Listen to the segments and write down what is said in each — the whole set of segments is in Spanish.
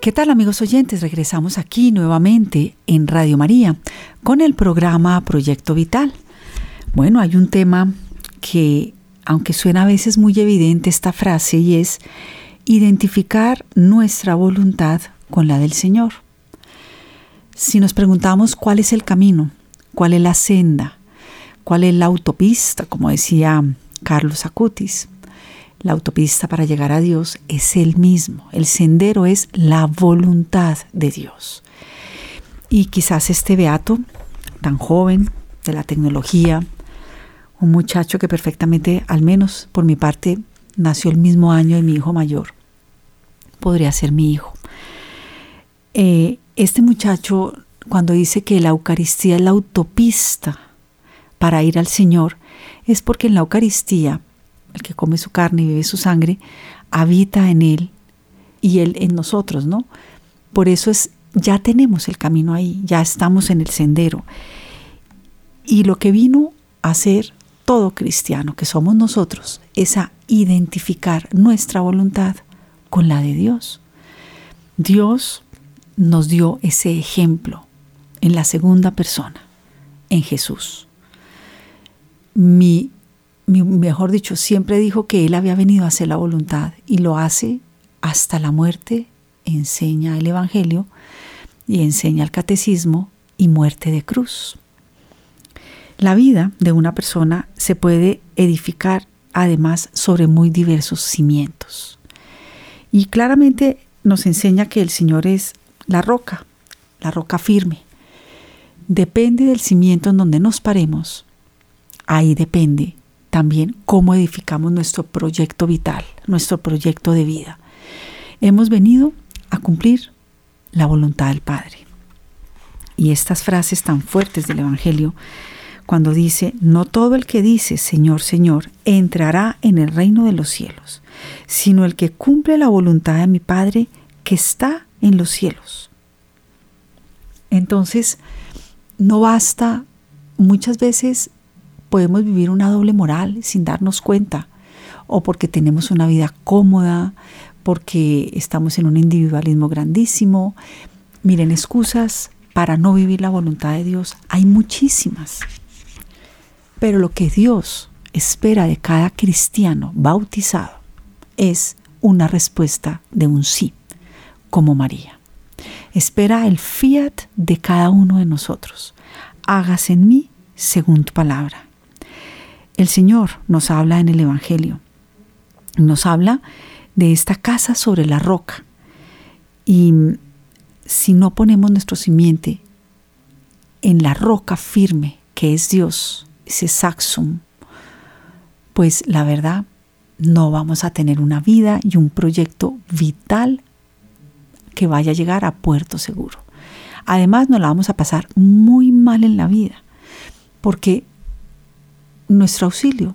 ¿Qué tal amigos oyentes? Regresamos aquí nuevamente en Radio María con el programa Proyecto Vital. Bueno, hay un tema que, aunque suena a veces muy evidente esta frase, y es identificar nuestra voluntad con la del Señor. Si nos preguntamos cuál es el camino, cuál es la senda, cuál es la autopista, como decía Carlos Acutis, la autopista para llegar a Dios es el mismo. El sendero es la voluntad de Dios. Y quizás este beato, tan joven, de la tecnología, un muchacho que perfectamente, al menos por mi parte, nació el mismo año de mi hijo mayor, podría ser mi hijo. Eh, este muchacho, cuando dice que la Eucaristía es la autopista para ir al Señor, es porque en la Eucaristía el que come su carne y bebe su sangre, habita en él y él en nosotros, ¿no? Por eso es, ya tenemos el camino ahí, ya estamos en el sendero. Y lo que vino a ser todo cristiano, que somos nosotros, es a identificar nuestra voluntad con la de Dios. Dios nos dio ese ejemplo en la segunda persona, en Jesús. Mi mejor dicho, siempre dijo que él había venido a hacer la voluntad y lo hace hasta la muerte, enseña el Evangelio y enseña el catecismo y muerte de cruz. La vida de una persona se puede edificar además sobre muy diversos cimientos. Y claramente nos enseña que el Señor es la roca, la roca firme. Depende del cimiento en donde nos paremos, ahí depende también cómo edificamos nuestro proyecto vital, nuestro proyecto de vida. Hemos venido a cumplir la voluntad del Padre. Y estas frases tan fuertes del Evangelio, cuando dice, no todo el que dice, Señor, Señor, entrará en el reino de los cielos, sino el que cumple la voluntad de mi Padre que está en los cielos. Entonces, no basta muchas veces podemos vivir una doble moral sin darnos cuenta, o porque tenemos una vida cómoda, porque estamos en un individualismo grandísimo. Miren, excusas para no vivir la voluntad de Dios hay muchísimas. Pero lo que Dios espera de cada cristiano bautizado es una respuesta de un sí, como María. Espera el fiat de cada uno de nosotros. Hágase en mí según tu palabra. El Señor nos habla en el Evangelio, nos habla de esta casa sobre la roca. Y si no ponemos nuestro simiente en la roca firme que es Dios, ese saxum, pues la verdad no vamos a tener una vida y un proyecto vital que vaya a llegar a puerto seguro. Además nos la vamos a pasar muy mal en la vida, porque nuestro auxilio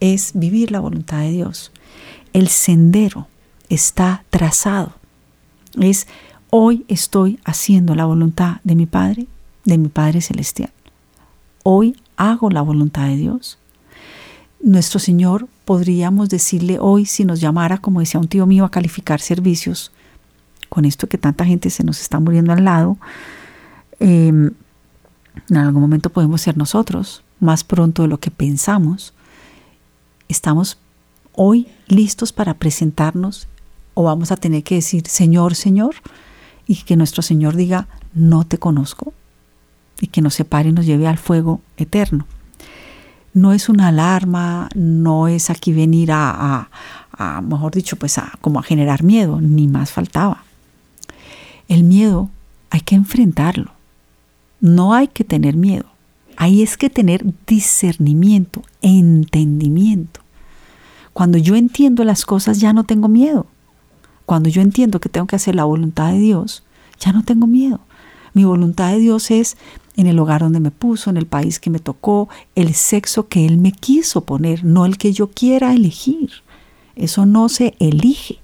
es vivir la voluntad de Dios. El sendero está trazado. Es hoy estoy haciendo la voluntad de mi Padre, de mi Padre Celestial. Hoy hago la voluntad de Dios. Nuestro Señor podríamos decirle hoy, si nos llamara, como decía un tío mío, a calificar servicios, con esto que tanta gente se nos está muriendo al lado, em, en algún momento podemos ser nosotros, más pronto de lo que pensamos. Estamos hoy listos para presentarnos o vamos a tener que decir Señor, Señor, y que nuestro Señor diga, no te conozco, y que nos separe y nos lleve al fuego eterno. No es una alarma, no es aquí venir a, a, mejor dicho, pues a, como a generar miedo, ni más faltaba. El miedo hay que enfrentarlo, no hay que tener miedo. Ahí es que tener discernimiento, entendimiento. Cuando yo entiendo las cosas ya no tengo miedo. Cuando yo entiendo que tengo que hacer la voluntad de Dios, ya no tengo miedo. Mi voluntad de Dios es en el hogar donde me puso, en el país que me tocó, el sexo que Él me quiso poner, no el que yo quiera elegir. Eso no se elige.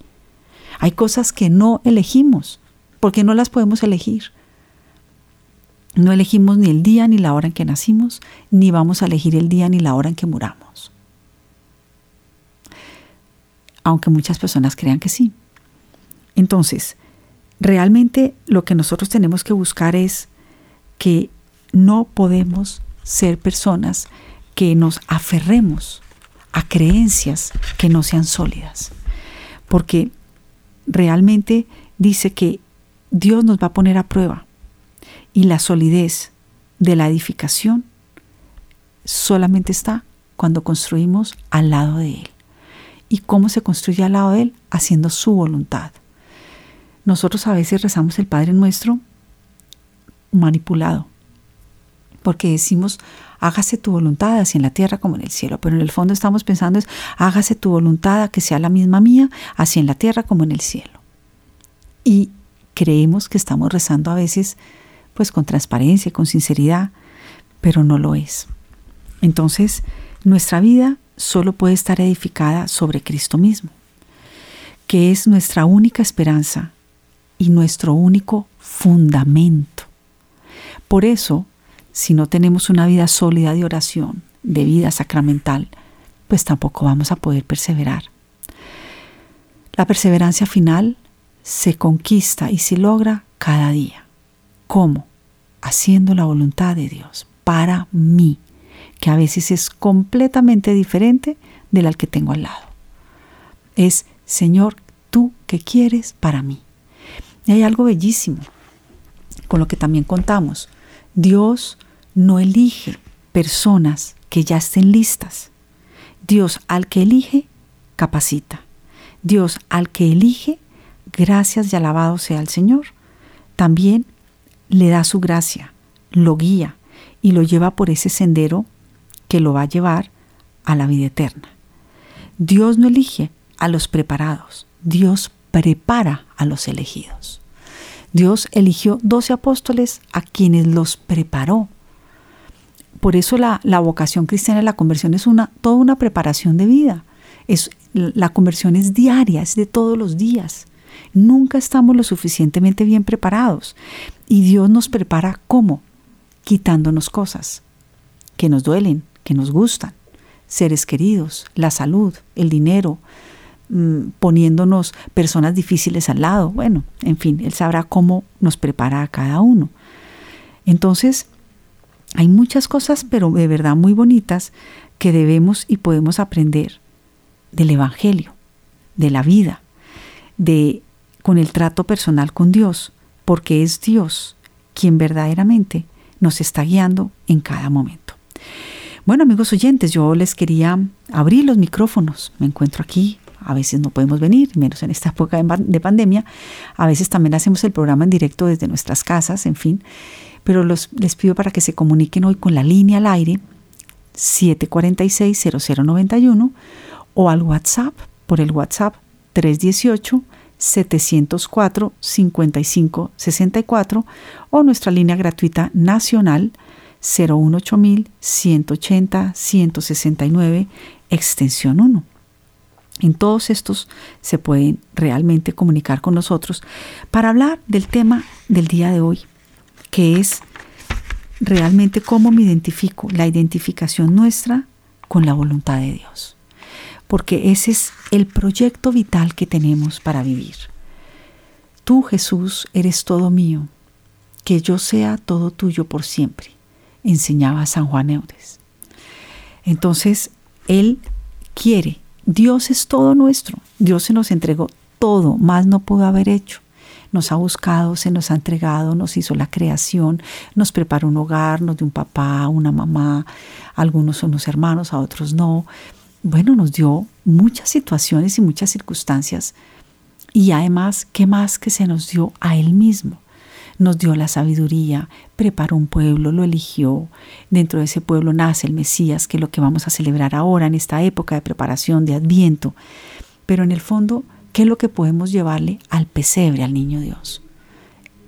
Hay cosas que no elegimos, porque no las podemos elegir. No elegimos ni el día ni la hora en que nacimos, ni vamos a elegir el día ni la hora en que muramos. Aunque muchas personas crean que sí. Entonces, realmente lo que nosotros tenemos que buscar es que no podemos ser personas que nos aferremos a creencias que no sean sólidas. Porque realmente dice que Dios nos va a poner a prueba y la solidez de la edificación solamente está cuando construimos al lado de Él. ¿Y cómo se construye al lado de Él? Haciendo su voluntad. Nosotros a veces rezamos el Padre Nuestro manipulado, porque decimos, hágase tu voluntad así en la tierra como en el cielo, pero en el fondo estamos pensando es, hágase tu voluntad que sea la misma mía, así en la tierra como en el cielo. Y creemos que estamos rezando a veces pues con transparencia, con sinceridad, pero no lo es. Entonces, nuestra vida solo puede estar edificada sobre Cristo mismo, que es nuestra única esperanza y nuestro único fundamento. Por eso, si no tenemos una vida sólida de oración, de vida sacramental, pues tampoco vamos a poder perseverar. La perseverancia final se conquista y se logra cada día. ¿Cómo? Haciendo la voluntad de Dios para mí, que a veces es completamente diferente de la que tengo al lado. Es, Señor, tú qué quieres para mí. Y hay algo bellísimo con lo que también contamos. Dios no elige personas que ya estén listas. Dios al que elige, capacita. Dios al que elige, gracias y alabado sea el Señor, también le da su gracia, lo guía y lo lleva por ese sendero que lo va a llevar a la vida eterna. Dios no elige a los preparados, Dios prepara a los elegidos. Dios eligió doce apóstoles a quienes los preparó. Por eso la, vocación cristiana y la conversión es una, toda una preparación de vida. Es, la conversión es diaria, es de todos los días. Nunca estamos lo suficientemente bien preparados. Y Dios nos prepara ¿cómo? Quitándonos cosas que nos duelen, que nos gustan. Seres queridos, la salud, el dinero, Mm, poniéndonos personas difíciles al lado. Bueno, en fin, Él sabrá cómo nos prepara a cada uno. Entonces, hay muchas cosas, pero de verdad muy bonitas, que debemos y podemos aprender del Evangelio, de la vida, de con el trato personal con Dios, porque es Dios quien verdaderamente nos está guiando en cada momento. Bueno, amigos oyentes, yo les quería abrir los micrófonos. Me encuentro aquí a veces no podemos venir, menos en esta época de pandemia. A veces también hacemos el programa en directo desde nuestras casas, en fin. Pero los, les pido para que se comuniquen hoy con la línea al aire 746-0091 o al WhatsApp por el WhatsApp 318 704 5564 o nuestra línea gratuita nacional 018 180 169 extensión 1. En todos estos se pueden realmente comunicar con nosotros para hablar del tema del día de hoy, que es realmente cómo me identifico, la identificación nuestra con la voluntad de Dios. Porque ese es el proyecto vital que tenemos para vivir. Tú, Jesús, eres todo mío, que yo sea todo tuyo por siempre, enseñaba San Juan Eudes. Entonces, Él quiere Dios es todo nuestro. Dios se nos entregó todo, más no pudo haber hecho. Nos ha buscado, se nos ha entregado, nos hizo la creación, nos preparó un hogar, nos dio un papá, una mamá, algunos son unos hermanos, a otros no. Bueno, nos dio muchas situaciones y muchas circunstancias. Y además, ¿qué más que se nos dio a Él mismo? nos dio la sabiduría, preparó un pueblo, lo eligió. Dentro de ese pueblo nace el Mesías, que es lo que vamos a celebrar ahora en esta época de preparación, de adviento. Pero en el fondo, ¿qué es lo que podemos llevarle al pesebre, al niño Dios?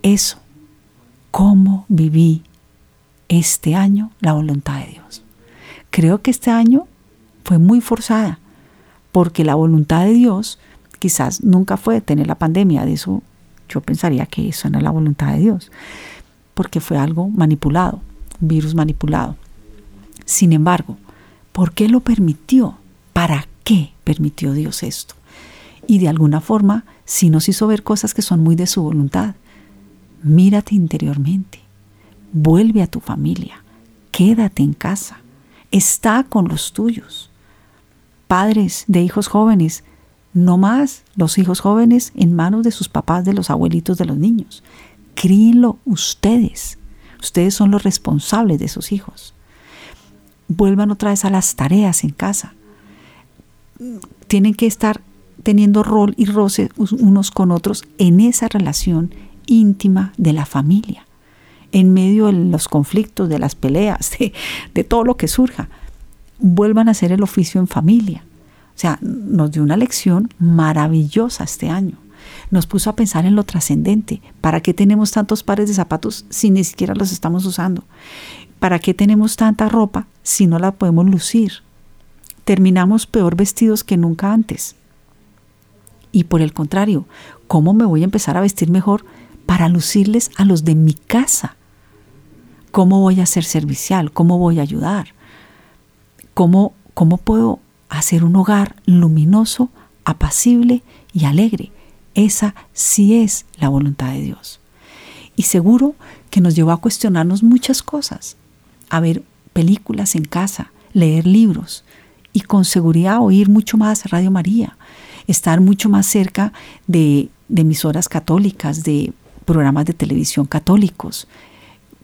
Eso, cómo viví este año la voluntad de Dios. Creo que este año fue muy forzada, porque la voluntad de Dios quizás nunca fue tener la pandemia, de eso yo pensaría que eso no la voluntad de Dios, porque fue algo manipulado, un virus manipulado. Sin embargo, ¿por qué lo permitió? ¿Para qué permitió Dios esto? y de alguna forma sí nos hizo ver cosas que son muy de su voluntad. Mírate interiormente, vuelve a tu familia, quédate en casa, está con los tuyos. Padres de hijos jóvenes, no más los hijos jóvenes en manos de sus papás, de los abuelitos de los niños. Críenlo ustedes. Ustedes son los responsables de sus hijos. Vuelvan otra vez a las tareas en casa. Tienen que estar teniendo rol y roce unos con otros en esa relación íntima de la familia, en medio de los conflictos, de las peleas, de, de todo lo que surja. Vuelvan a hacer el oficio en familia. O sea, nos dio una lección maravillosa este año. Nos puso a pensar en lo trascendente. ¿Para qué tenemos tantos pares de zapatos si ni siquiera los estamos usando? ¿Para qué tenemos tanta ropa si no la podemos lucir? Terminamos peor vestidos que nunca antes. Y por el contrario, ¿cómo me voy a empezar a vestir mejor para lucirles a los de mi casa? ¿Cómo voy a ser servicial? ¿Cómo voy a ayudar? ¿Cómo, cómo puedo hacer un hogar luminoso, apacible y alegre? Esa sí es la voluntad de Dios. Y seguro que nos llevó a cuestionarnos muchas cosas, a ver películas en casa, leer libros y con seguridad oír mucho más Radio María, estar mucho más cerca de, emisoras católicas, de programas de televisión católicos,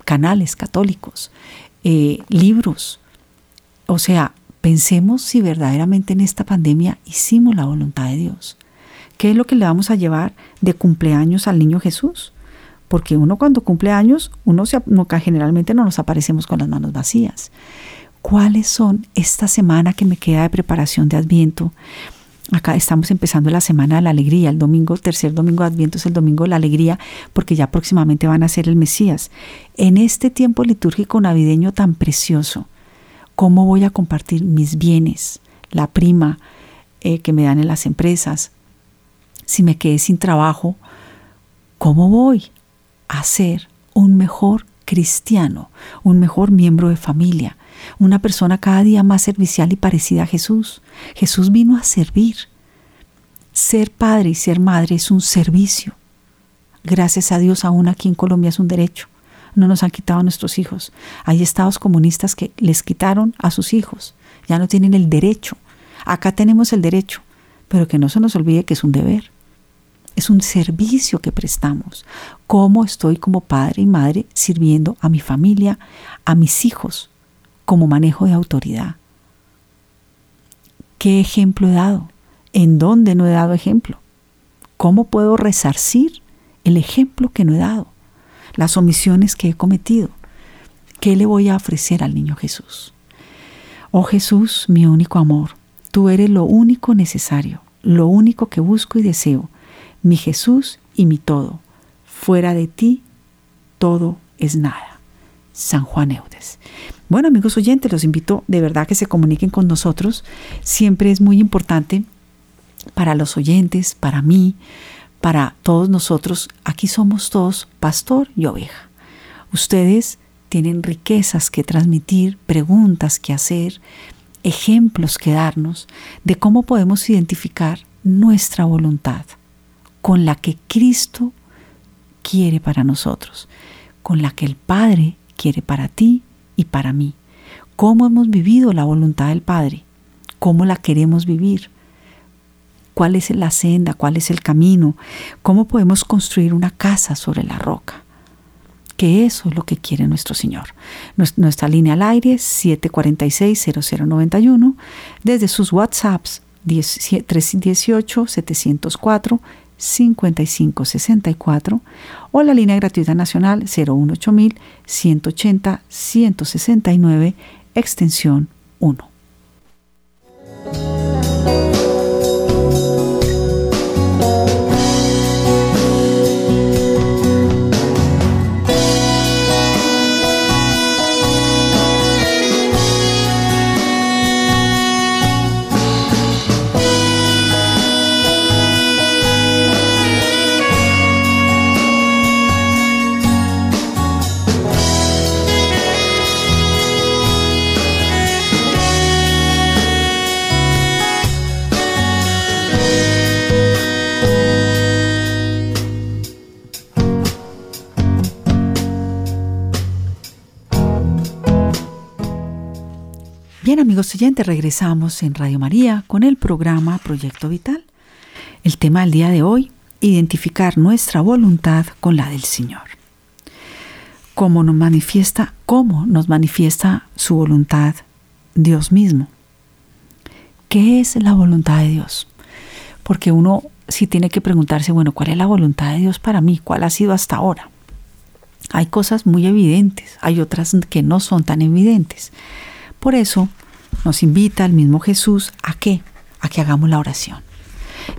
canales católicos, eh, libros. O sea, pensemos si verdaderamente en esta pandemia hicimos la voluntad de Dios. ¿Qué es lo que le vamos a llevar de cumpleaños al niño Jesús? Porque uno cuando cumple años, uno se, generalmente no nos aparecemos con las manos vacías. ¿Cuáles son esta semana que me queda de preparación de Adviento? Acá estamos empezando la semana de la alegría. El domingo, tercer domingo de Adviento es el domingo de la alegría porque ya próximamente van a ser el Mesías. En este tiempo litúrgico navideño tan precioso, ¿cómo voy a compartir mis bienes? La prima eh, que me dan en las empresas. Si me quedé sin trabajo, ¿cómo voy a ser un mejor cristiano, un mejor miembro de familia? una persona cada día más servicial y parecida a Jesús. Jesús vino a servir. Ser padre y ser madre es un servicio. Gracias a Dios aún aquí en Colombia es un derecho. No nos han quitado a nuestros hijos. Hay estados comunistas que les quitaron a sus hijos. Ya no tienen el derecho. Acá tenemos el derecho, pero que no se nos olvide que es un deber. Es un servicio que prestamos. ¿Cómo estoy como padre y madre sirviendo a mi familia, a mis hijos? como manejo de autoridad. ¿Qué ejemplo he dado? ¿En dónde no he dado ejemplo? ¿Cómo puedo resarcir el ejemplo que no he dado? Las omisiones que he cometido. ¿Qué le voy a ofrecer al niño Jesús? Oh Jesús, mi único amor, tú eres lo único necesario, lo único que busco y deseo, mi Jesús y mi todo. Fuera de ti, todo es nada. San Juan Eudes. Bueno, amigos oyentes, los invito de verdad que se comuniquen con nosotros. Siempre es muy importante para los oyentes, para mí, para todos nosotros. Aquí somos todos pastor y oveja. Ustedes tienen riquezas que transmitir, preguntas que hacer, ejemplos que darnos de cómo podemos identificar nuestra voluntad con la que Cristo quiere para nosotros, con la que el Padre quiere para ti y para mí. ¿Cómo hemos vivido la voluntad del Padre? ¿Cómo la queremos vivir? ¿Cuál es la senda? ¿Cuál es el camino? ¿Cómo podemos construir una casa sobre la roca? Que eso es lo que quiere nuestro Señor. Nuestra línea al aire es 746-0091, desde sus WhatsApps 318-704 5564 o la línea gratuita nacional 018000 180 169 extensión 1. Amigos oyentes, regresamos en Radio María con el programa Proyecto Vital. El tema del día de hoy, identificar nuestra voluntad con la del Señor. ¿Cómo nos manifiesta, cómo nos manifiesta su voluntad Dios mismo? ¿Qué es la voluntad de Dios? Porque uno sí tiene que preguntarse, bueno, ¿cuál es la voluntad de Dios para mí? ¿Cuál ha sido hasta ahora? Hay cosas muy evidentes, hay otras que no son tan evidentes. Por eso nos invita el mismo Jesús a qué? A que hagamos la oración.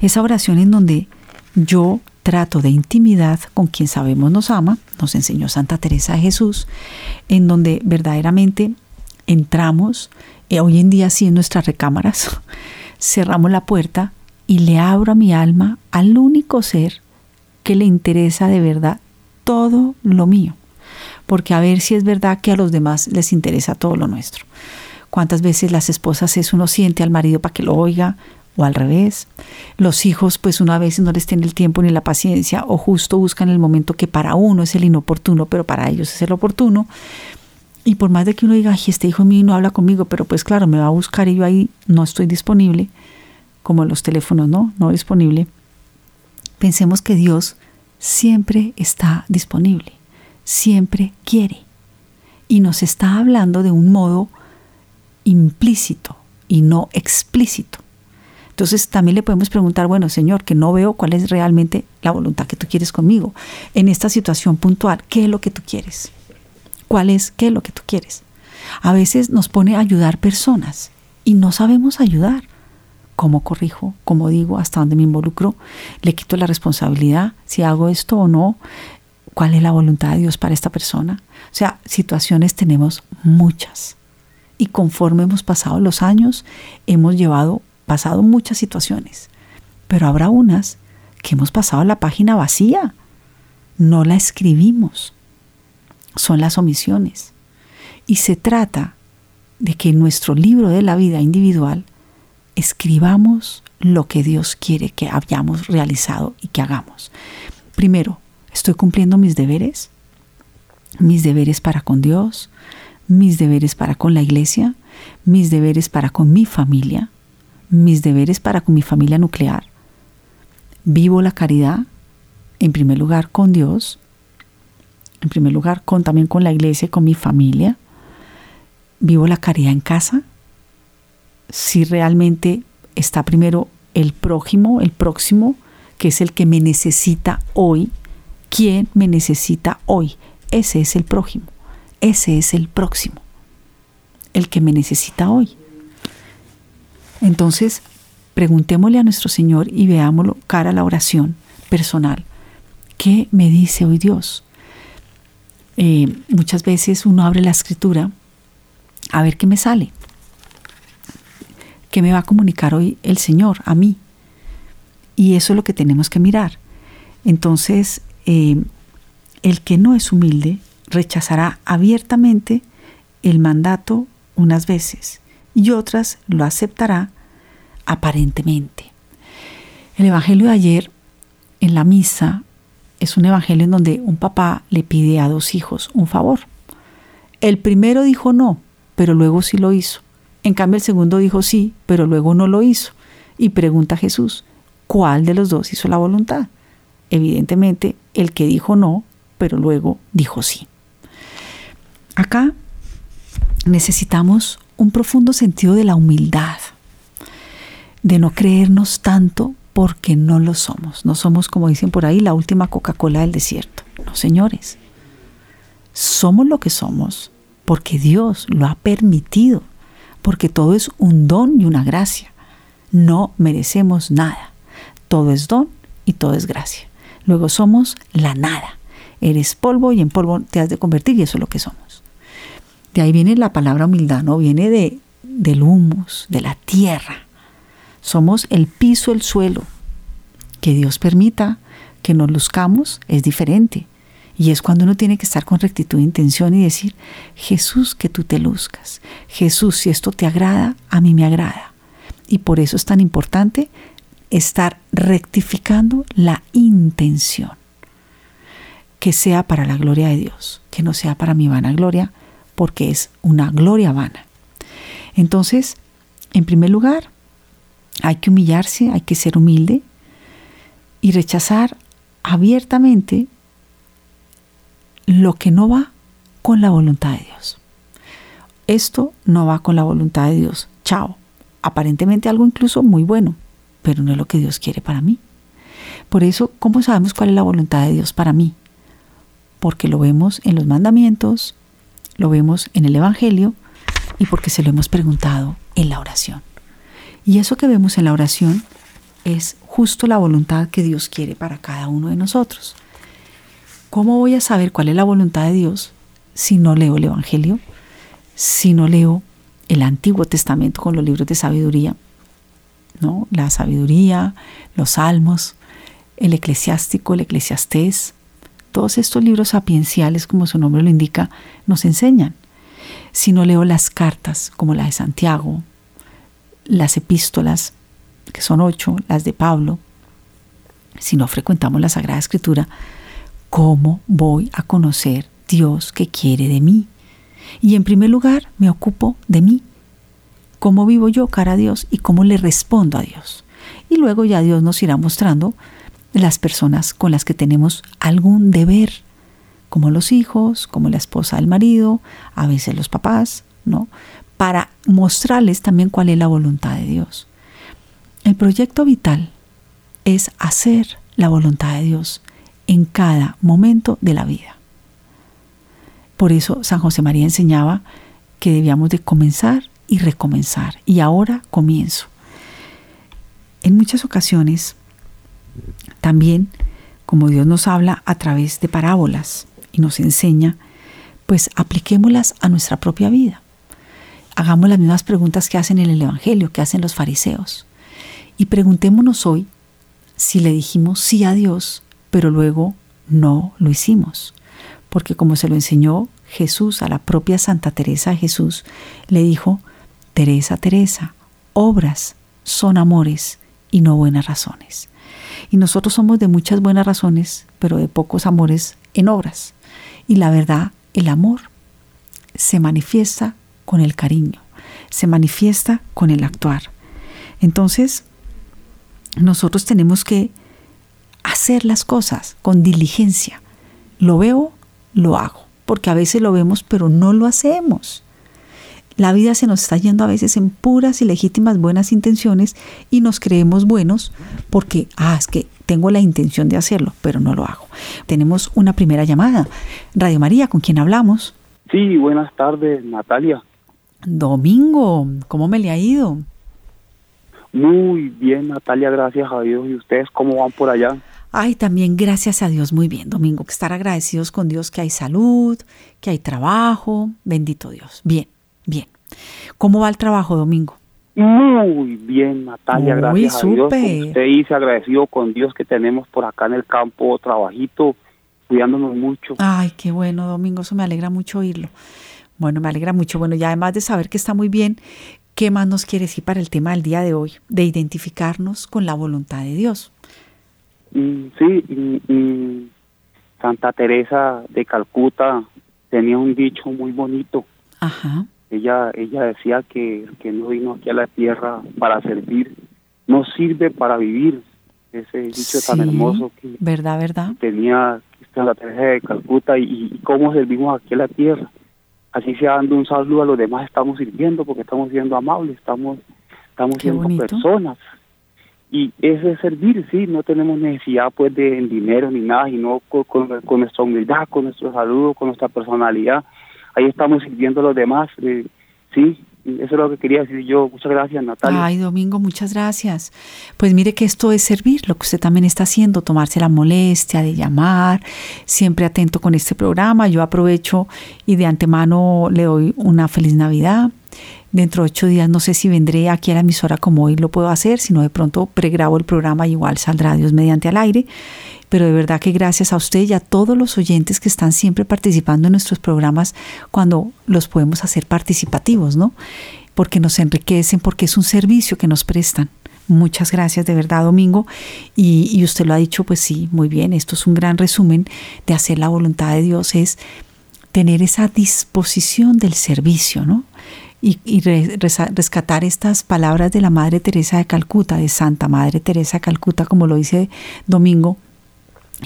Esa oración en donde yo trato de intimidad con quien sabemos nos ama, nos enseñó Santa Teresa de Jesús, en donde verdaderamente entramos, eh, hoy en día sí en nuestras recámaras, cerramos la puerta y le abro a mi alma al único ser que le interesa de verdad todo lo mío. Porque a ver si es verdad que a los demás les interesa todo lo nuestro cuántas veces las esposas es uno siente al marido para que lo oiga o al revés. Los hijos pues una vez no les tiene el tiempo ni la paciencia o justo buscan el momento que para uno es el inoportuno, pero para ellos es el oportuno. Y por más de que uno diga, ay, este hijo mío no habla conmigo, pero pues claro, me va a buscar y yo ahí no estoy disponible, como los teléfonos, ¿no? No disponible. Pensemos que Dios siempre está disponible, siempre quiere. Y nos está hablando de un modo implícito y no explícito. Entonces también le podemos preguntar, bueno, Señor, que no veo cuál es realmente la voluntad que tú quieres conmigo. En esta situación puntual, ¿qué es lo que tú quieres? ¿Cuál es qué es lo que tú quieres? A veces nos pone a ayudar personas y no sabemos ayudar. ¿Cómo corrijo? ¿Cómo digo? ¿Hasta dónde me involucro? ¿Le quito la responsabilidad si hago esto o no? ¿Cuál es la voluntad de Dios para esta persona? O sea, situaciones tenemos muchas y conforme hemos pasado los años, hemos llevado, pasado muchas situaciones, pero habrá unas que hemos pasado la página vacía, no la escribimos, son las omisiones. Y se trata de que en nuestro libro de la vida individual escribamos lo que Dios quiere que hayamos realizado y que hagamos. Primero, ¿estoy cumpliendo mis deberes? Mis deberes para con Dios, mis deberes para con la iglesia, mis deberes para con mi familia, mis deberes para con mi familia nuclear. Vivo la caridad, en primer lugar con Dios, en primer lugar con, también con la iglesia con mi familia. Vivo la caridad en casa. Si realmente está primero el prójimo, el próximo, que es el que me necesita hoy. ¿Quién me necesita hoy? Ese es el prójimo. Ese es el próximo, el que me necesita hoy. Entonces, preguntémosle a nuestro Señor y veámoslo cara a la oración personal. ¿Qué me dice hoy Dios? Eh, muchas veces uno abre la escritura a ver qué me sale. ¿Qué me va a comunicar hoy el Señor a mí? Y eso es lo que tenemos que mirar. Entonces, eh, el que no es humilde rechazará abiertamente el mandato unas veces y otras lo aceptará aparentemente. El Evangelio de ayer en la misa es un Evangelio en donde un papá le pide a dos hijos un favor. El primero dijo no, pero luego sí lo hizo. En cambio el segundo dijo sí, pero luego no lo hizo. Y pregunta a Jesús, ¿cuál de los dos hizo la voluntad? Evidentemente el que dijo no, pero luego dijo sí. Acá necesitamos un profundo sentido de la humildad, de no creernos tanto porque no lo somos. No somos, como dicen por ahí, la última Coca-Cola del desierto. No, señores. Somos lo que somos porque Dios lo ha permitido, porque todo es un don y una gracia. No merecemos nada. Todo es don y todo es gracia. Luego somos la nada. Eres polvo y en polvo te has de convertir y eso es lo que somos. De ahí viene la palabra humildad, ¿no? Viene de, del humus, de la tierra. Somos el piso, el suelo. Que Dios permita que nos luzcamos es diferente. Y es cuando uno tiene que estar con rectitud de intención y decir, Jesús, que tú te luzcas. Jesús, si esto te agrada, a mí me agrada. Y por eso es tan importante estar rectificando la intención. Que sea para la gloria de Dios, que no sea para mi vanagloria, porque es una gloria vana. Entonces, en primer lugar, hay que humillarse, hay que ser humilde y rechazar abiertamente lo que no va con la voluntad de Dios. Esto no va con la voluntad de Dios. Chao. Aparentemente algo incluso muy bueno, pero no es lo que Dios quiere para mí. Por eso, ¿cómo sabemos cuál es la voluntad de Dios para mí? Porque lo vemos en los mandamientos, lo vemos en el Evangelio y porque se lo hemos preguntado en la oración. Y eso que vemos en la oración es justo la voluntad que Dios quiere para cada uno de nosotros. ¿Cómo voy a saber cuál es la voluntad de Dios si no leo el Evangelio? Si no leo el Antiguo Testamento con los libros de sabiduría, ¿no? La sabiduría, los salmos, el eclesiástico, el eclesiastés, todos estos libros sapienciales, como su nombre lo indica, nos enseñan. Si no leo las cartas, como la de Santiago, las epístolas, que son ocho, las de Pablo, si no frecuentamos la Sagrada Escritura, ¿cómo voy a conocer Dios que quiere de mí? Y en primer lugar, me ocupo de mí. ¿Cómo vivo yo cara a Dios y cómo le respondo a Dios? Y luego ya Dios nos irá mostrando las personas con las que tenemos algún deber, como los hijos, como la esposa del marido, a veces los papás, ¿no? Para mostrarles también cuál es la voluntad de Dios. El proyecto vital es hacer la voluntad de Dios en cada momento de la vida. Por eso San José María enseñaba que debíamos de comenzar y recomenzar. Y ahora comienzo. En muchas ocasiones también, como Dios nos habla a través de parábolas y nos enseña, pues apliquémoslas a nuestra propia vida. Hagamos las mismas preguntas que hacen en el Evangelio, que hacen los fariseos. Y preguntémonos hoy si le dijimos sí a Dios, pero luego no lo hicimos. Porque como se lo enseñó Jesús a la propia Santa Teresa Jesús, le dijo, Teresa, Teresa, obras son amores y no buenas razones. Y nosotros somos de muchas buenas razones, pero de pocos amores en obras. Y la verdad, el amor se manifiesta con el cariño, se manifiesta con el actuar. Entonces, nosotros tenemos que hacer las cosas con diligencia. Lo veo, lo hago, porque a veces lo vemos, pero no lo hacemos. La vida se nos está yendo a veces en puras y legítimas buenas intenciones y nos creemos buenos porque, ah, es que tengo la intención de hacerlo, pero no lo hago. Tenemos una primera llamada. Radio María, ¿con quién hablamos? Sí, buenas tardes, Natalia. Domingo, ¿cómo me le ha ido? Muy bien, Natalia, gracias a Dios. ¿Y ustedes cómo van por allá? Ay, también gracias a Dios, muy bien, Domingo. Estar agradecidos con Dios que hay salud, que hay trabajo. Bendito Dios. Bien. Bien. ¿Cómo va el trabajo, Domingo? Muy bien, Natalia, gracias a Dios. Usted dice agradecido con Dios que tenemos por acá en el campo trabajito, cuidándonos mucho. Ay, qué bueno, Domingo, eso me alegra mucho oírlo. Bueno, me alegra mucho. Bueno, y además de saber que está muy bien, ¿qué más nos quiere decir para el tema del día de hoy? De identificarnos con la voluntad de Dios. Mm, sí, Santa Teresa de Calcuta tenía un dicho muy bonito Ajá. Ella, ella decía que que no vino aquí a la tierra para servir, no sirve para vivir. Ese dicho tan hermoso que verdad, verdad. tenía la Teresa de Calcuta y, cómo servimos aquí a la tierra. Así sea dando un saludo a los demás, estamos sirviendo porque estamos siendo amables, estamos, estamos siendo personas. Y ese es servir, sí, no tenemos necesidad pues de dinero ni nada, sino con, con nuestra humildad, con nuestro saludo, con nuestra personalidad ahí estamos sirviendo a los demás. Eh, sí, eso es lo que quería decir yo. Muchas gracias, Natalia. Ay, Domingo, muchas gracias. Pues mire que esto es servir, lo que usted también está haciendo, tomarse la molestia de llamar, siempre atento con este programa. Yo aprovecho y de antemano le doy una feliz Navidad. Dentro de ocho días no sé si vendré aquí a la emisora como hoy lo puedo hacer, sino de pronto pregrabo el programa igual saldrá Dios mediante al aire pero de verdad que gracias a usted y a todos los oyentes que están siempre participando en nuestros programas cuando los podemos hacer participativos, ¿no? Porque nos enriquecen, porque es un servicio que nos prestan. Muchas gracias de verdad, Domingo. Y, y usted lo ha dicho, pues sí, muy bien, esto es un gran resumen de hacer la voluntad de Dios, es tener esa disposición del servicio, ¿no? y, rescatar estas palabras de la Madre Teresa de Calcuta, de Santa Madre Teresa de Calcuta, como lo dice Domingo,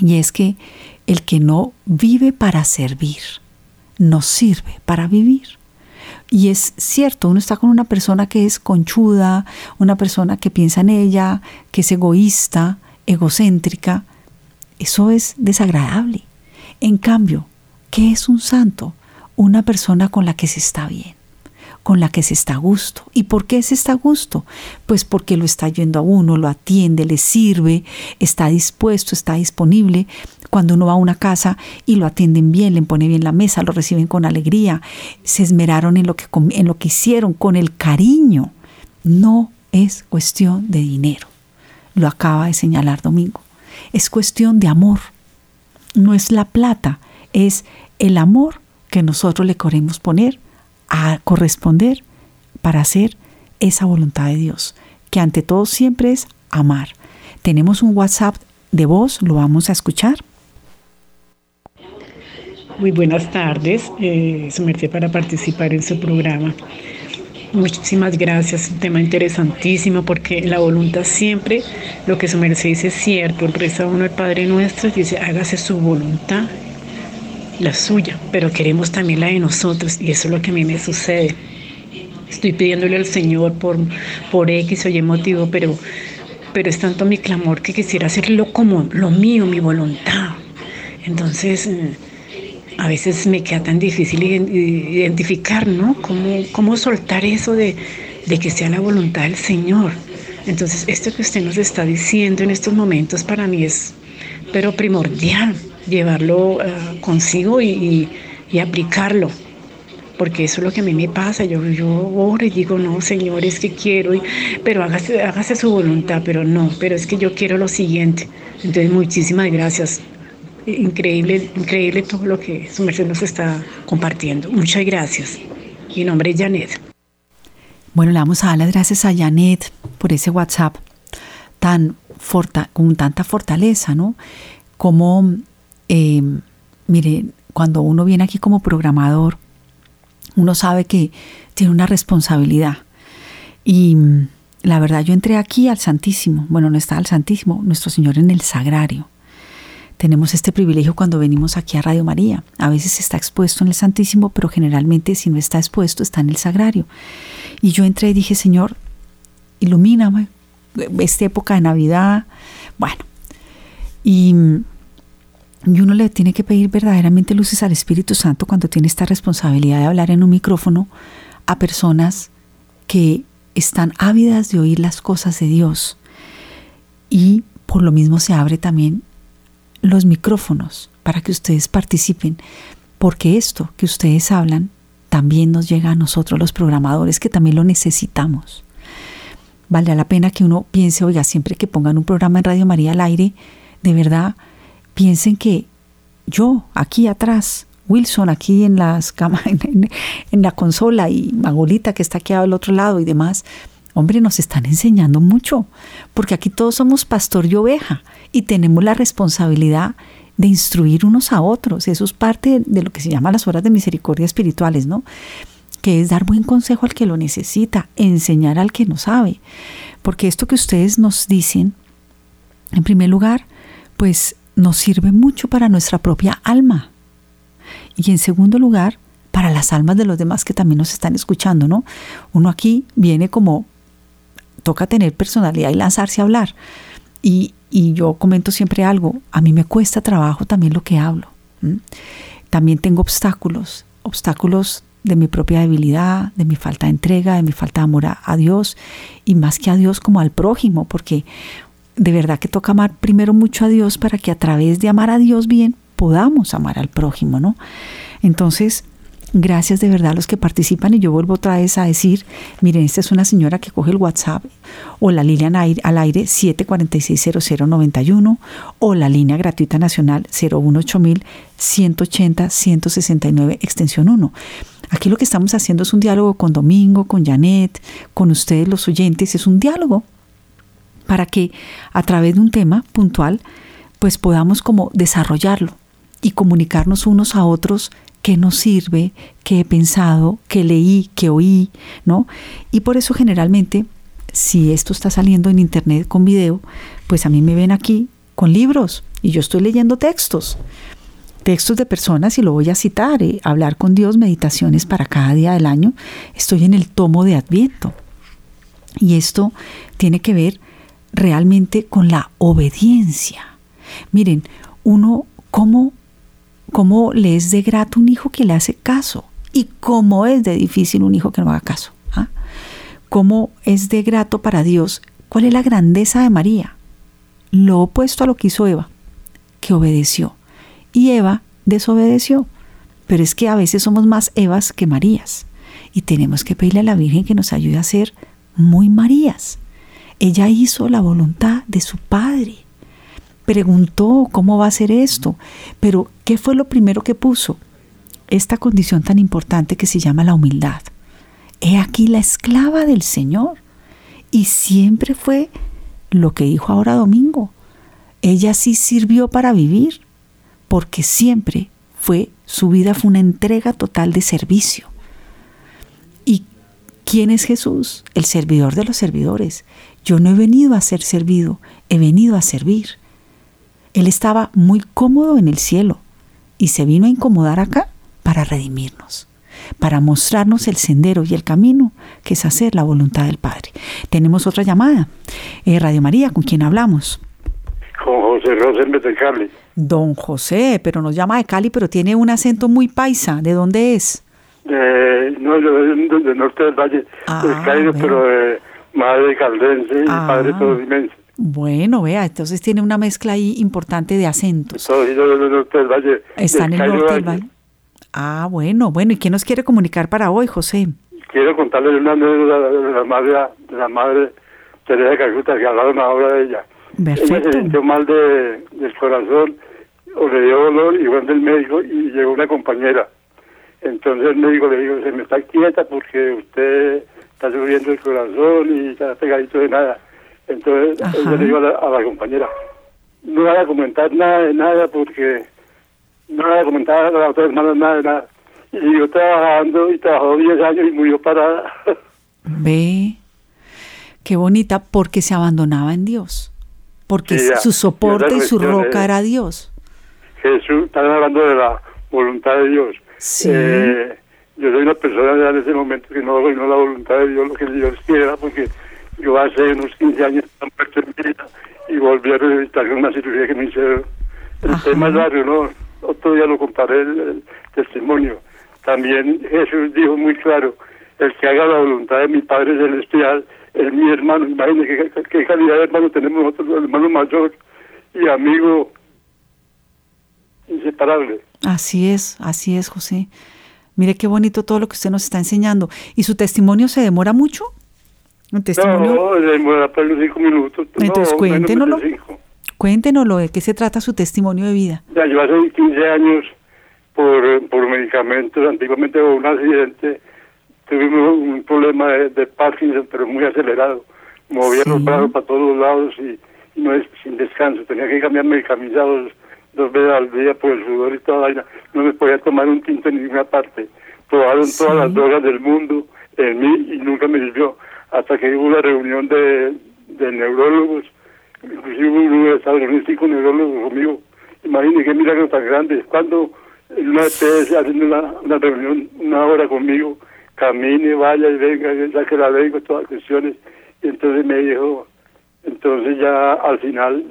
y es que el que no vive para servir, no sirve para vivir. Y es cierto, uno está con una persona que es conchuda, una persona que piensa en ella, que es egoísta, egocéntrica. Eso es desagradable. En cambio, ¿qué es un santo? Una persona con la que se está bien con la que se está a gusto. ¿Y por qué se está a gusto? Pues porque lo está yendo a uno, lo atiende, le sirve, está dispuesto, está disponible. Cuando uno va a una casa y lo atienden bien, le pone bien la mesa, lo reciben con alegría, se esmeraron en lo que, en lo que hicieron, con el cariño. No es cuestión de dinero. Lo acaba de señalar Domingo. Es cuestión de amor. No es la plata, es el amor que nosotros le queremos poner a corresponder para hacer esa voluntad de Dios, que ante todo siempre es amar. Tenemos un WhatsApp de voz, lo vamos a escuchar. Muy buenas tardes, eh, para participar en su programa. Muchísimas gracias, un tema interesantísimo porque la voluntad siempre, lo que su merced dice es cierto, reza uno el Padre Nuestro dice hágase su voluntad la suya, pero queremos también la de nosotros y eso es lo que a mí me sucede. Estoy pidiéndole al Señor por, por X o Y motivo, pero, pero es tanto mi clamor que quisiera hacerlo como lo mío, mi voluntad. Entonces, eh, a veces me queda tan difícil identificar, ¿no? ¿Cómo, cómo soltar eso de, de que sea la voluntad del Señor? Entonces, esto que usted nos está diciendo en estos momentos para mí es, pero primordial llevarlo eh, consigo y, aplicarlo. Porque eso es lo que a mí me pasa. Yo, yo oro y digo, no, Señor, es que quiero, pero hágase, hágase su voluntad, pero no, pero es que yo quiero lo siguiente. Entonces, muchísimas gracias. Increíble, increíble todo lo que su merced nos está compartiendo. Muchas gracias. Mi nombre es Janet. Bueno, le damos a dar las gracias a Janet por ese WhatsApp tan con tanta fortaleza, ¿no? Como eh, mire, cuando uno viene aquí como programador, uno sabe que tiene una responsabilidad. Y la verdad, yo entré aquí al Santísimo. Bueno, no está al Santísimo, nuestro Señor en el Sagrario. Tenemos este privilegio cuando venimos aquí a Radio María. A veces está expuesto en el Santísimo, pero generalmente si no está expuesto, está en el Sagrario. Y yo entré y dije, Señor, ilumíname esta época de Navidad. Bueno, y uno le tiene que pedir verdaderamente luces al Espíritu Santo cuando tiene esta responsabilidad de hablar en un micrófono a personas que están ávidas de oír las cosas de Dios. Y por lo mismo se abre también los micrófonos para que ustedes participen, porque esto que ustedes hablan también nos llega a nosotros los programadores que también lo necesitamos. Vale la pena que uno piense, oiga, siempre que pongan un programa en Radio María al aire, de verdad piensen que yo aquí atrás, Wilson aquí en, las en, en, la consola y Magolita que está aquí al otro lado y demás, hombre, nos están enseñando mucho, porque aquí todos somos pastor y oveja y tenemos la responsabilidad de instruir unos a otros. Eso es parte de lo que se llama las horas de misericordia espirituales, ¿no? Que es dar buen consejo al que lo necesita, enseñar al que no sabe. Porque esto que ustedes nos dicen, en primer lugar, pues nos sirve mucho para nuestra propia alma. Y en segundo lugar, para las almas de los demás que también nos están escuchando, ¿no? Uno aquí viene como, toca tener personalidad y lanzarse a hablar. Y, yo comento siempre algo, a mí me cuesta trabajo también lo que hablo. También tengo obstáculos, obstáculos de mi propia debilidad, de mi falta de entrega, de mi falta de amor a Dios y más que a Dios como al prójimo, porque de verdad que toca amar primero mucho a Dios para que a través de amar a Dios bien podamos amar al prójimo, ¿no? Entonces, gracias de verdad a los que participan y yo vuelvo otra vez a decir, miren, esta es una señora que coge el WhatsApp o la línea al aire 7460091 o la línea gratuita nacional 018000 180 169 extensión 1. Aquí lo que estamos haciendo es un diálogo con Domingo, con Janet, con ustedes los oyentes, es un diálogo para que a través de un tema puntual pues podamos como desarrollarlo y comunicarnos unos a otros qué nos sirve, qué he pensado, qué leí, qué oí, ¿no? Y por eso generalmente, si esto está saliendo en internet con video, pues a mí me ven aquí con libros y yo estoy leyendo textos textos de personas y lo voy a citar, eh, hablar con Dios, meditaciones para cada día del año. Estoy en el tomo de Adviento. Y esto tiene que ver realmente con la obediencia. Miren, uno, ¿cómo, cómo le es de grato un hijo que le hace caso? ¿Y cómo es de difícil un hijo que no haga caso? ¿Ah? ¿Cómo es de grato para Dios? ¿Cuál es la grandeza de María? Lo opuesto a lo que hizo Eva, que obedeció y Eva desobedeció. Pero es que a veces somos más Evas que Marías y tenemos que pedirle a la Virgen que nos ayude a ser muy Marías. Ella hizo la voluntad de su Padre. Preguntó cómo va a ser esto, pero ¿qué fue lo primero que puso? Esta condición tan importante que se llama la humildad. He aquí la esclava del Señor. Y siempre fue lo que dijo ahora Domingo. Ella sí sirvió para vivir porque siempre fue, su vida fue una entrega total de servicio. ¿Y quién es Jesús? El servidor de los servidores. Yo no he venido a ser servido, he venido a servir. Él estaba muy cómodo en el cielo y se vino a incomodar acá para redimirnos, para mostrarnos el sendero y el camino que es hacer la voluntad del Padre. Tenemos otra llamada. Eh, Radio María, ¿con quién hablamos? Rosenberg de Cali. Don José, pero nos llama de Cali, pero tiene un acento muy paisa. ¿De dónde es? Eh, no, yo del norte del Valle ah, Cali, pero de madre caldense y ah. padre todimense. Bueno, vea, entonces tiene una mezcla ahí importante de acentos. Todo del norte del Valle. Está en el norte del Valle. Ah, bueno, bueno. ¿Y qué nos quiere comunicar para hoy, José? Quiero contarle una anécdota de la madre, de la madre Teresa de Calcuta, que hablaba una obra de ella. Perfecto. Ella se sintió mal de, del corazón o le dio dolor y fue del médico y llegó una compañera. Entonces el médico le dijo, se me está quieta porque usted está sufriendo el corazón y está pegadito de nada. Entonces ella le dijo a la, compañera, no voy a comentar nada de nada porque no voy a comentar a las otras hermanas nada de nada. Y siguió trabajando y trabajó 10 años y murió parada. Ve, qué bonita porque se abandonaba en Dios porque su soporte y su roca era Dios. Jesús, están hablando de la voluntad de Dios. Sí. Eh, yo soy una persona ya en ese momento que no hago la voluntad de Dios, lo que Dios quiera, porque yo hace unos 15 años muerto en vida y volví a revisitar una cirugía que me hicieron. El tema es largo, ¿no? Otro día lo comparé el, testimonio. También Jesús dijo muy claro, el que haga la voluntad de mi Padre Celestial es mi hermano. Imagínense qué, calidad de hermano tenemos nosotros, el hermano mayor y amigo inseparable. Así es, así es, José. Mire qué bonito todo lo que usted nos está enseñando. ¿Y su testimonio se demora mucho? ¿Un testimonio? No, demora para los cinco minutos. Entonces cuéntenoslo. Cuéntenoslo, ¿de qué se trata su testimonio de vida? Ya, yo hace 15 años por, por medicamentos, antiguamente hubo un accidente tuvimos un problema de, Parkinson, pero muy acelerado. Movía los brazos para todos lados y, no es sin descanso. Tenía que cambiarme el camisa dos, veces al día por el sudor y toda la vaina. No me podía tomar un tinto en ninguna parte. Probaron todas las drogas del mundo en mí y nunca me sirvió. Hasta que hubo una reunión de, de neurólogos, inclusive uno de Estados Unidos, cinco neurólogos conmigo. Imagínense qué milagro tan grande. Cuando en una EPS haciendo una, una reunión, una hora conmigo, camine, vaya y venga, ya que la vengo, todas las cuestiones. Y entonces me dijo, entonces ya al final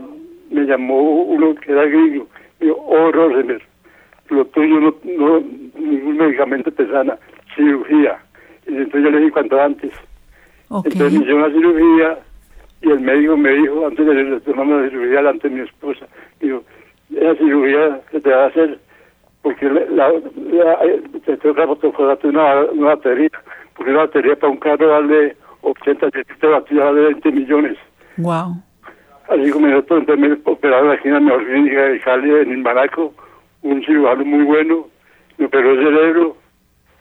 me llamó uno que era griego, me dijo, oh Rosenberg, lo tuyo no, no ningún medicamento te sana, cirugía. Y entonces yo le dije cuanto antes. Entonces me hicieron una cirugía y el médico me dijo, antes de tomar la cirugía delante de mi esposa, dijo, esa cirugía que te va a hacer porque la, la, te tengo que una, una batería, porque una batería para un carro vale 80, 70 baterías vale 20 millones. Wow. Así como nosotros me operaron aquí en la mejor clínica de Cali, en Imbanaco, un cirujano muy bueno, me operó el cerebro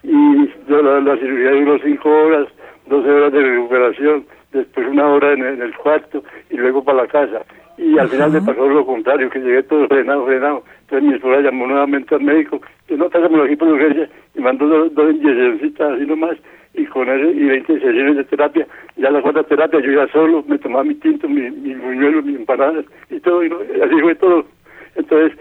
y la, la cirugía duró 5 horas, 12 horas de recuperación, después una hora en, el cuarto y luego para la casa. Y al final me pasó lo contrario, que llegué todo frenado, frenado. Entonces mi esposa llamó nuevamente al médico, que no, pásamelo aquí por urgencia, y mandó dos, dos inyeccioncitas así nomás, y con eso, y 20 sesiones de terapia. Ya la cuarta terapia yo iba solo, me tomaba mi tinto, mi, mi buñuelo, mi empanada, y todo, y así fue todo. Entonces,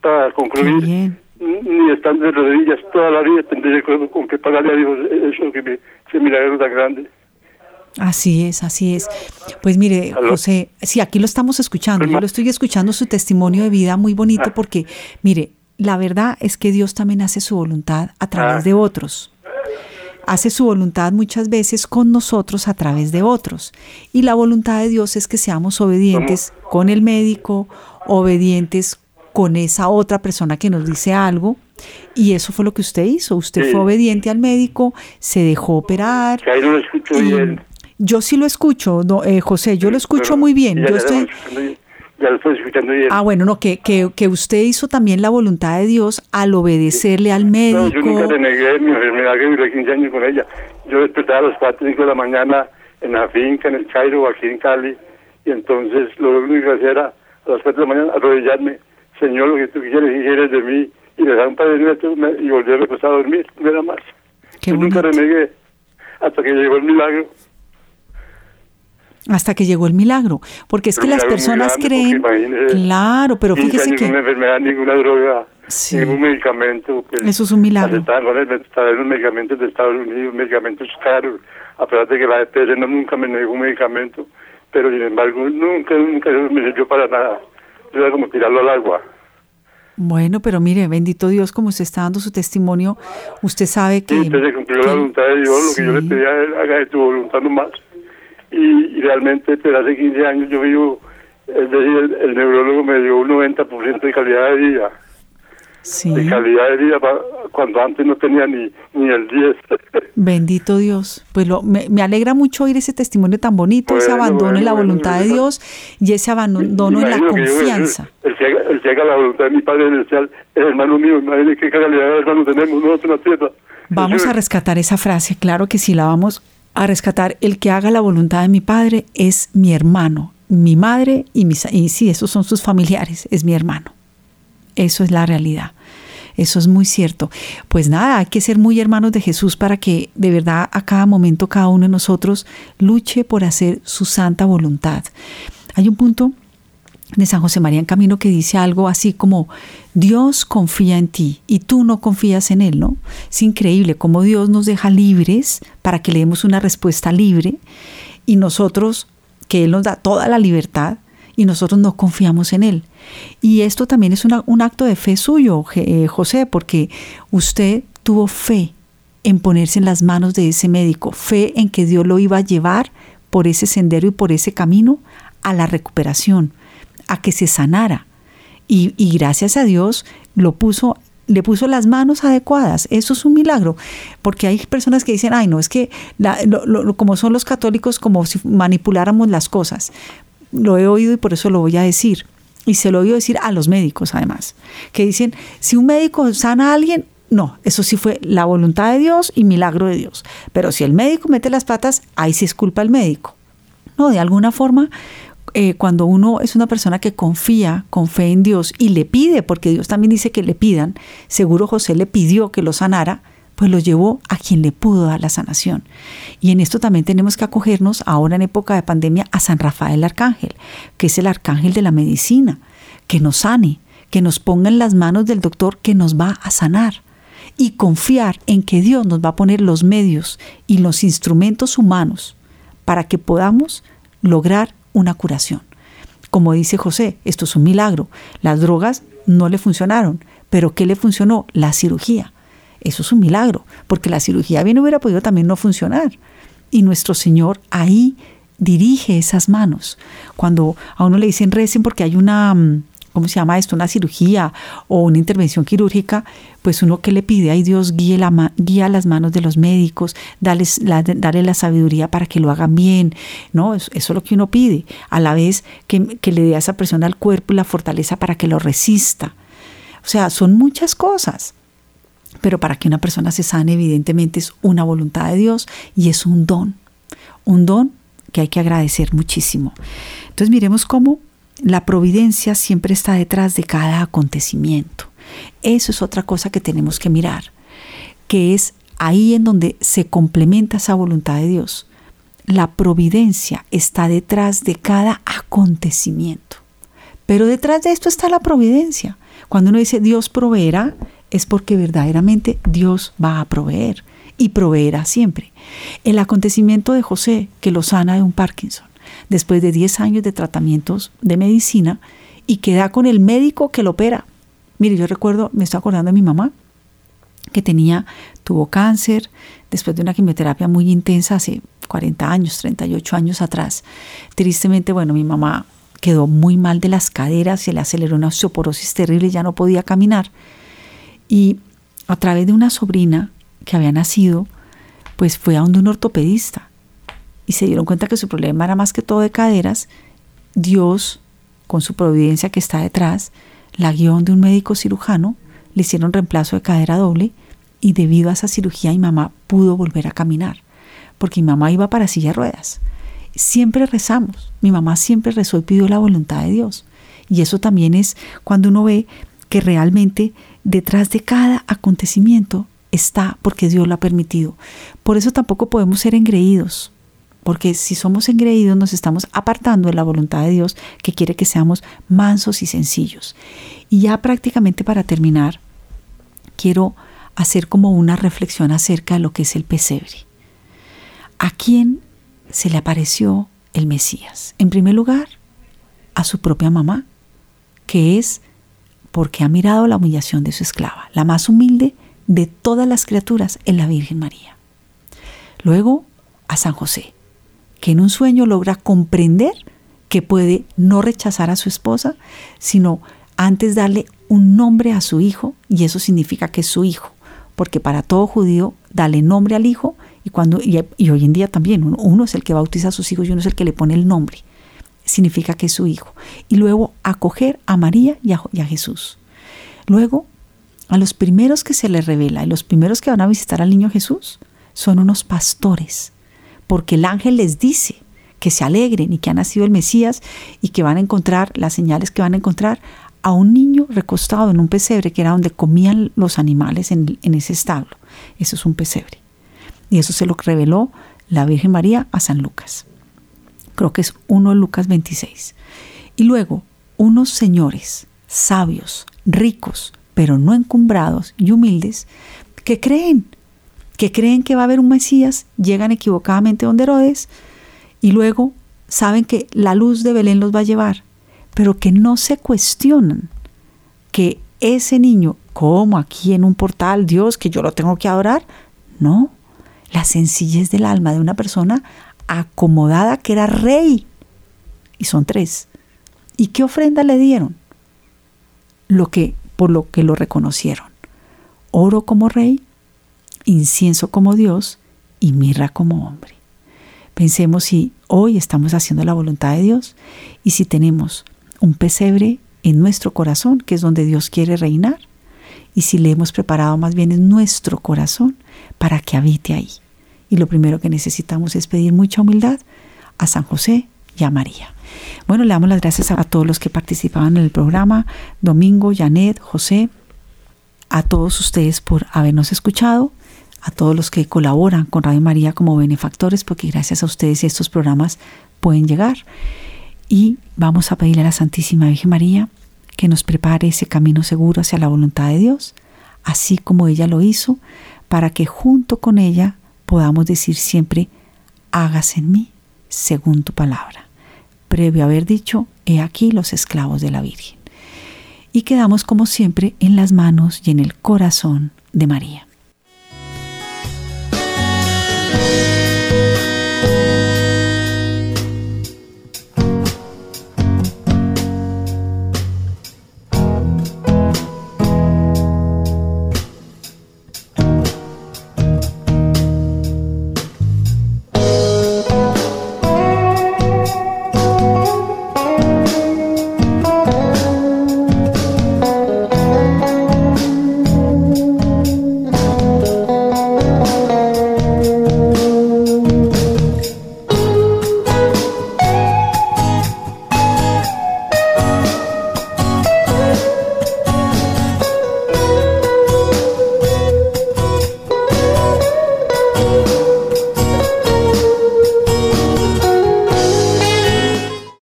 para concluir, ni estando de rodillas toda la vida tendré con, con que pagarle a Dios eso que me, ese milagro tan grande. Así es, así es. Pues mire, José, sí, aquí lo estamos escuchando. Yo lo estoy escuchando su testimonio de vida muy bonito ah. porque, mire, la verdad es que Dios también hace su voluntad a través ah. de otros. Hace su voluntad muchas veces con nosotros a través de otros. Y la voluntad de Dios es que seamos obedientes con el médico, obedientes con esa otra persona que nos dice algo. Y eso fue lo que usted hizo. Usted fue obediente al médico, se dejó operar. no lo escucho bien. Yo sí lo escucho, eh, José, yo lo escucho muy bien. Ya, yo estoy... ya lo estoy escuchando bien. Ah, bueno, no, que, que, que, usted hizo también la voluntad de Dios al obedecerle al médico. No, yo nunca te negué mi enfermedad, que viví 15 años con ella. Yo despertaba a las 4 5 de la mañana en la finca, en el Cairo, aquí en Cali, y entonces lo único que hacía era a las 4 de la mañana arrodillarme, Señor, lo que tú quieres y quieres de mí, y le dar un padre nuestro y volver a recostar a dormir, no era más. Qué yo nunca renegué hasta que llegó el milagro hasta que llegó el milagro, porque es que las personas creen, claro, pero fíjese que ninguna enfermedad, ninguna droga, ningún medicamento, eso es un milagro. Estaban los medicamentos de Estados Unidos, medicamentos caros, a pesar de que la EPS no nunca me negó un medicamento, pero sin embargo nunca, nunca me sirvió para nada, era como tirarlo al agua. Bueno, pero mire, bendito Dios, como usted está dando su testimonio, usted sabe que... Sí, usted se cumplió la voluntad de Dios, lo que yo le pedía, haga de tu voluntad nomás y, realmente desde hace 15 años yo vivo, es decir, el, neurólogo me dio un 90% de calidad de vida. Sí. De calidad de vida cuando antes no tenía ni, ni el 10. Bendito Dios. Pues lo, me, me, alegra mucho oír ese testimonio tan bonito, ese abandono en la voluntad de Dios y ese abandono en la confianza. el, que haga, el, que haga, la voluntad de mi Padre Celestial es hermano mío. Imagínese qué calidad de hermano tenemos nosotros en la tierra. Vamos a rescatar esa frase, claro que sí, la vamos a rescatar, el que haga la voluntad de mi padre es mi hermano, mi madre y mis, y sí, esos son sus familiares, es mi hermano. Eso es la realidad. Eso es muy cierto. Pues nada, hay que ser muy hermanos de Jesús para que de verdad a cada momento cada uno de nosotros luche por hacer su santa voluntad. Hay un punto de San José María en Camino que dice algo así como, Dios confía en ti y tú no confías en Él, ¿no? Es increíble cómo Dios nos deja libres para que le demos una respuesta libre y nosotros, que Él nos da toda la libertad y nosotros no confiamos en Él. Y esto también es un acto de fe suyo, eh, José, porque usted tuvo fe en ponerse en las manos de ese médico, fe en que Dios lo iba a llevar por ese sendero y por ese camino a la recuperación a que se sanara. Y, gracias a Dios lo puso le puso las manos adecuadas. Eso es un milagro, porque hay personas que dicen, ay, no, es que como son los católicos, como si manipuláramos las cosas. Lo he oído y por eso lo voy a decir. Y se lo oído decir a los médicos, además, que dicen, si un médico sana a alguien, no, eso sí fue la voluntad de Dios y milagro de Dios. Pero si el médico mete las patas, ahí sí es culpa al médico. No, de alguna forma eh, cuando uno es una persona que confía con fe en Dios y le pide, porque Dios también dice que le pidan, seguro José le pidió que lo sanara, pues lo llevó a quien le pudo dar la sanación. Y en esto también tenemos que acogernos ahora en época de pandemia a San Rafael Arcángel, que es el arcángel de la medicina, que nos sane, que nos ponga en las manos del doctor que nos va a sanar y confiar en que Dios nos va a poner los medios y los instrumentos humanos para que podamos lograr una curación. Como dice José, esto es un milagro. Las drogas no le funcionaron, pero ¿qué le funcionó? La cirugía. Eso es un milagro, porque la cirugía bien hubiera podido también no funcionar. Y nuestro Señor ahí dirige esas manos. Cuando a uno le dicen recen porque hay una, mm, ¿cómo se llama esto? Una cirugía o una intervención quirúrgica, pues uno que le pide, ay Dios, guíe guía las manos de los médicos, dale la, la sabiduría para que lo hagan bien, ¿no? Eso, es lo que uno pide, a la vez que, le dé a esa persona al cuerpo la fortaleza para que lo resista. O sea, son muchas cosas. Pero para que una persona se sane, evidentemente es una voluntad de Dios y es un don. Un don que hay que agradecer muchísimo. Entonces miremos cómo la providencia siempre está detrás de cada acontecimiento. Eso es otra cosa que tenemos que mirar, que es ahí en donde se complementa esa voluntad de Dios. La providencia está detrás de cada acontecimiento. Pero detrás de esto está la providencia. Cuando uno dice Dios proveerá, es porque verdaderamente Dios va a proveer y proveerá siempre. El acontecimiento de José, que lo sana de un Parkinson, después de 10 años de tratamientos de medicina, y queda con el médico que lo opera. Mire, yo recuerdo, me estoy acordando de mi mamá, que tenía, tuvo cáncer, después de una quimioterapia muy intensa hace 40 años, 38 años atrás. Tristemente, bueno, mi mamá quedó muy mal de las caderas, se le aceleró una osteoporosis terrible, ya no podía caminar. Y a través de una sobrina que había nacido, pues fue a donde un ortopedista y se dieron cuenta que su problema era más que todo de caderas. Dios, con su providencia que está detrás, la guió de un médico cirujano, le hicieron reemplazo de cadera doble y debido a esa cirugía mi mamá pudo volver a caminar, porque mi mamá iba para silla de ruedas siempre rezamos. Mi mamá siempre rezó y pidió la voluntad de Dios. Y eso también es cuando uno ve que realmente detrás de cada acontecimiento está porque Dios lo ha permitido. Por eso tampoco podemos ser engreídos, porque si somos engreídos nos estamos apartando de la voluntad de Dios que quiere que seamos mansos y sencillos. Y ya prácticamente para terminar, quiero hacer como una reflexión acerca de lo que es el pesebre. ¿A quién se le apareció el Mesías. En primer lugar, a su propia mamá, que es porque ha mirado la humillación de su esclava, la más humilde de todas las criaturas en la Virgen María. Luego, a San José, que en un sueño logra comprender que puede no rechazar a su esposa, sino antes darle un nombre a su hijo, y eso significa que es su hijo, porque para todo judío, darle nombre al hijo y, cuando, y, hoy en día también uno, es el que bautiza a sus hijos y uno es el que le pone el nombre. Significa que es su hijo. Y luego acoger a María y a, Jesús. Luego, a los primeros que se les revela y los primeros que van a visitar al niño Jesús son unos pastores, porque el ángel les dice que se alegren y que ha nacido el Mesías y que van a encontrar las señales que van a encontrar a un niño recostado en un pesebre, que era donde comían los animales en, ese establo. Eso es un pesebre. Y eso se lo reveló la Virgen María a San Lucas. Creo que es 1 Lucas 26. Y luego, unos señores sabios, ricos, pero no encumbrados y humildes, que creen, que creen que va a haber un Mesías, llegan equivocadamente donde Herodes y luego saben que la luz de Belén los va a llevar, pero que no se cuestionan que ese niño, como aquí en un portal, Dios, que yo lo tengo que adorar, no, la sencillez del alma de una persona acomodada que era rey. Y son tres. ¿Y qué ofrenda le dieron? Lo que, por lo que lo reconocieron. Oro como rey, incienso como Dios y mirra como hombre. Pensemos si hoy estamos haciendo la voluntad de Dios y si tenemos un pesebre en nuestro corazón, que es donde Dios quiere reinar, y si le hemos preparado más bien en nuestro corazón para que habite ahí. Y lo primero que necesitamos es pedir mucha humildad a San José y a María. Bueno, le damos las gracias a, todos los que participaban en el programa, Domingo, Janet, José, a todos ustedes por habernos escuchado, a todos los que colaboran con Radio María como benefactores, porque gracias a ustedes estos programas pueden llegar. Y vamos a pedirle a la Santísima Virgen María que nos prepare ese camino seguro hacia la voluntad de Dios, así como ella lo hizo, para que junto con ella podamos decir siempre, hágase en mí según tu palabra. Previo a haber dicho, he aquí los esclavos de la Virgen. Y quedamos como siempre en las manos y en el corazón de María. Thank you.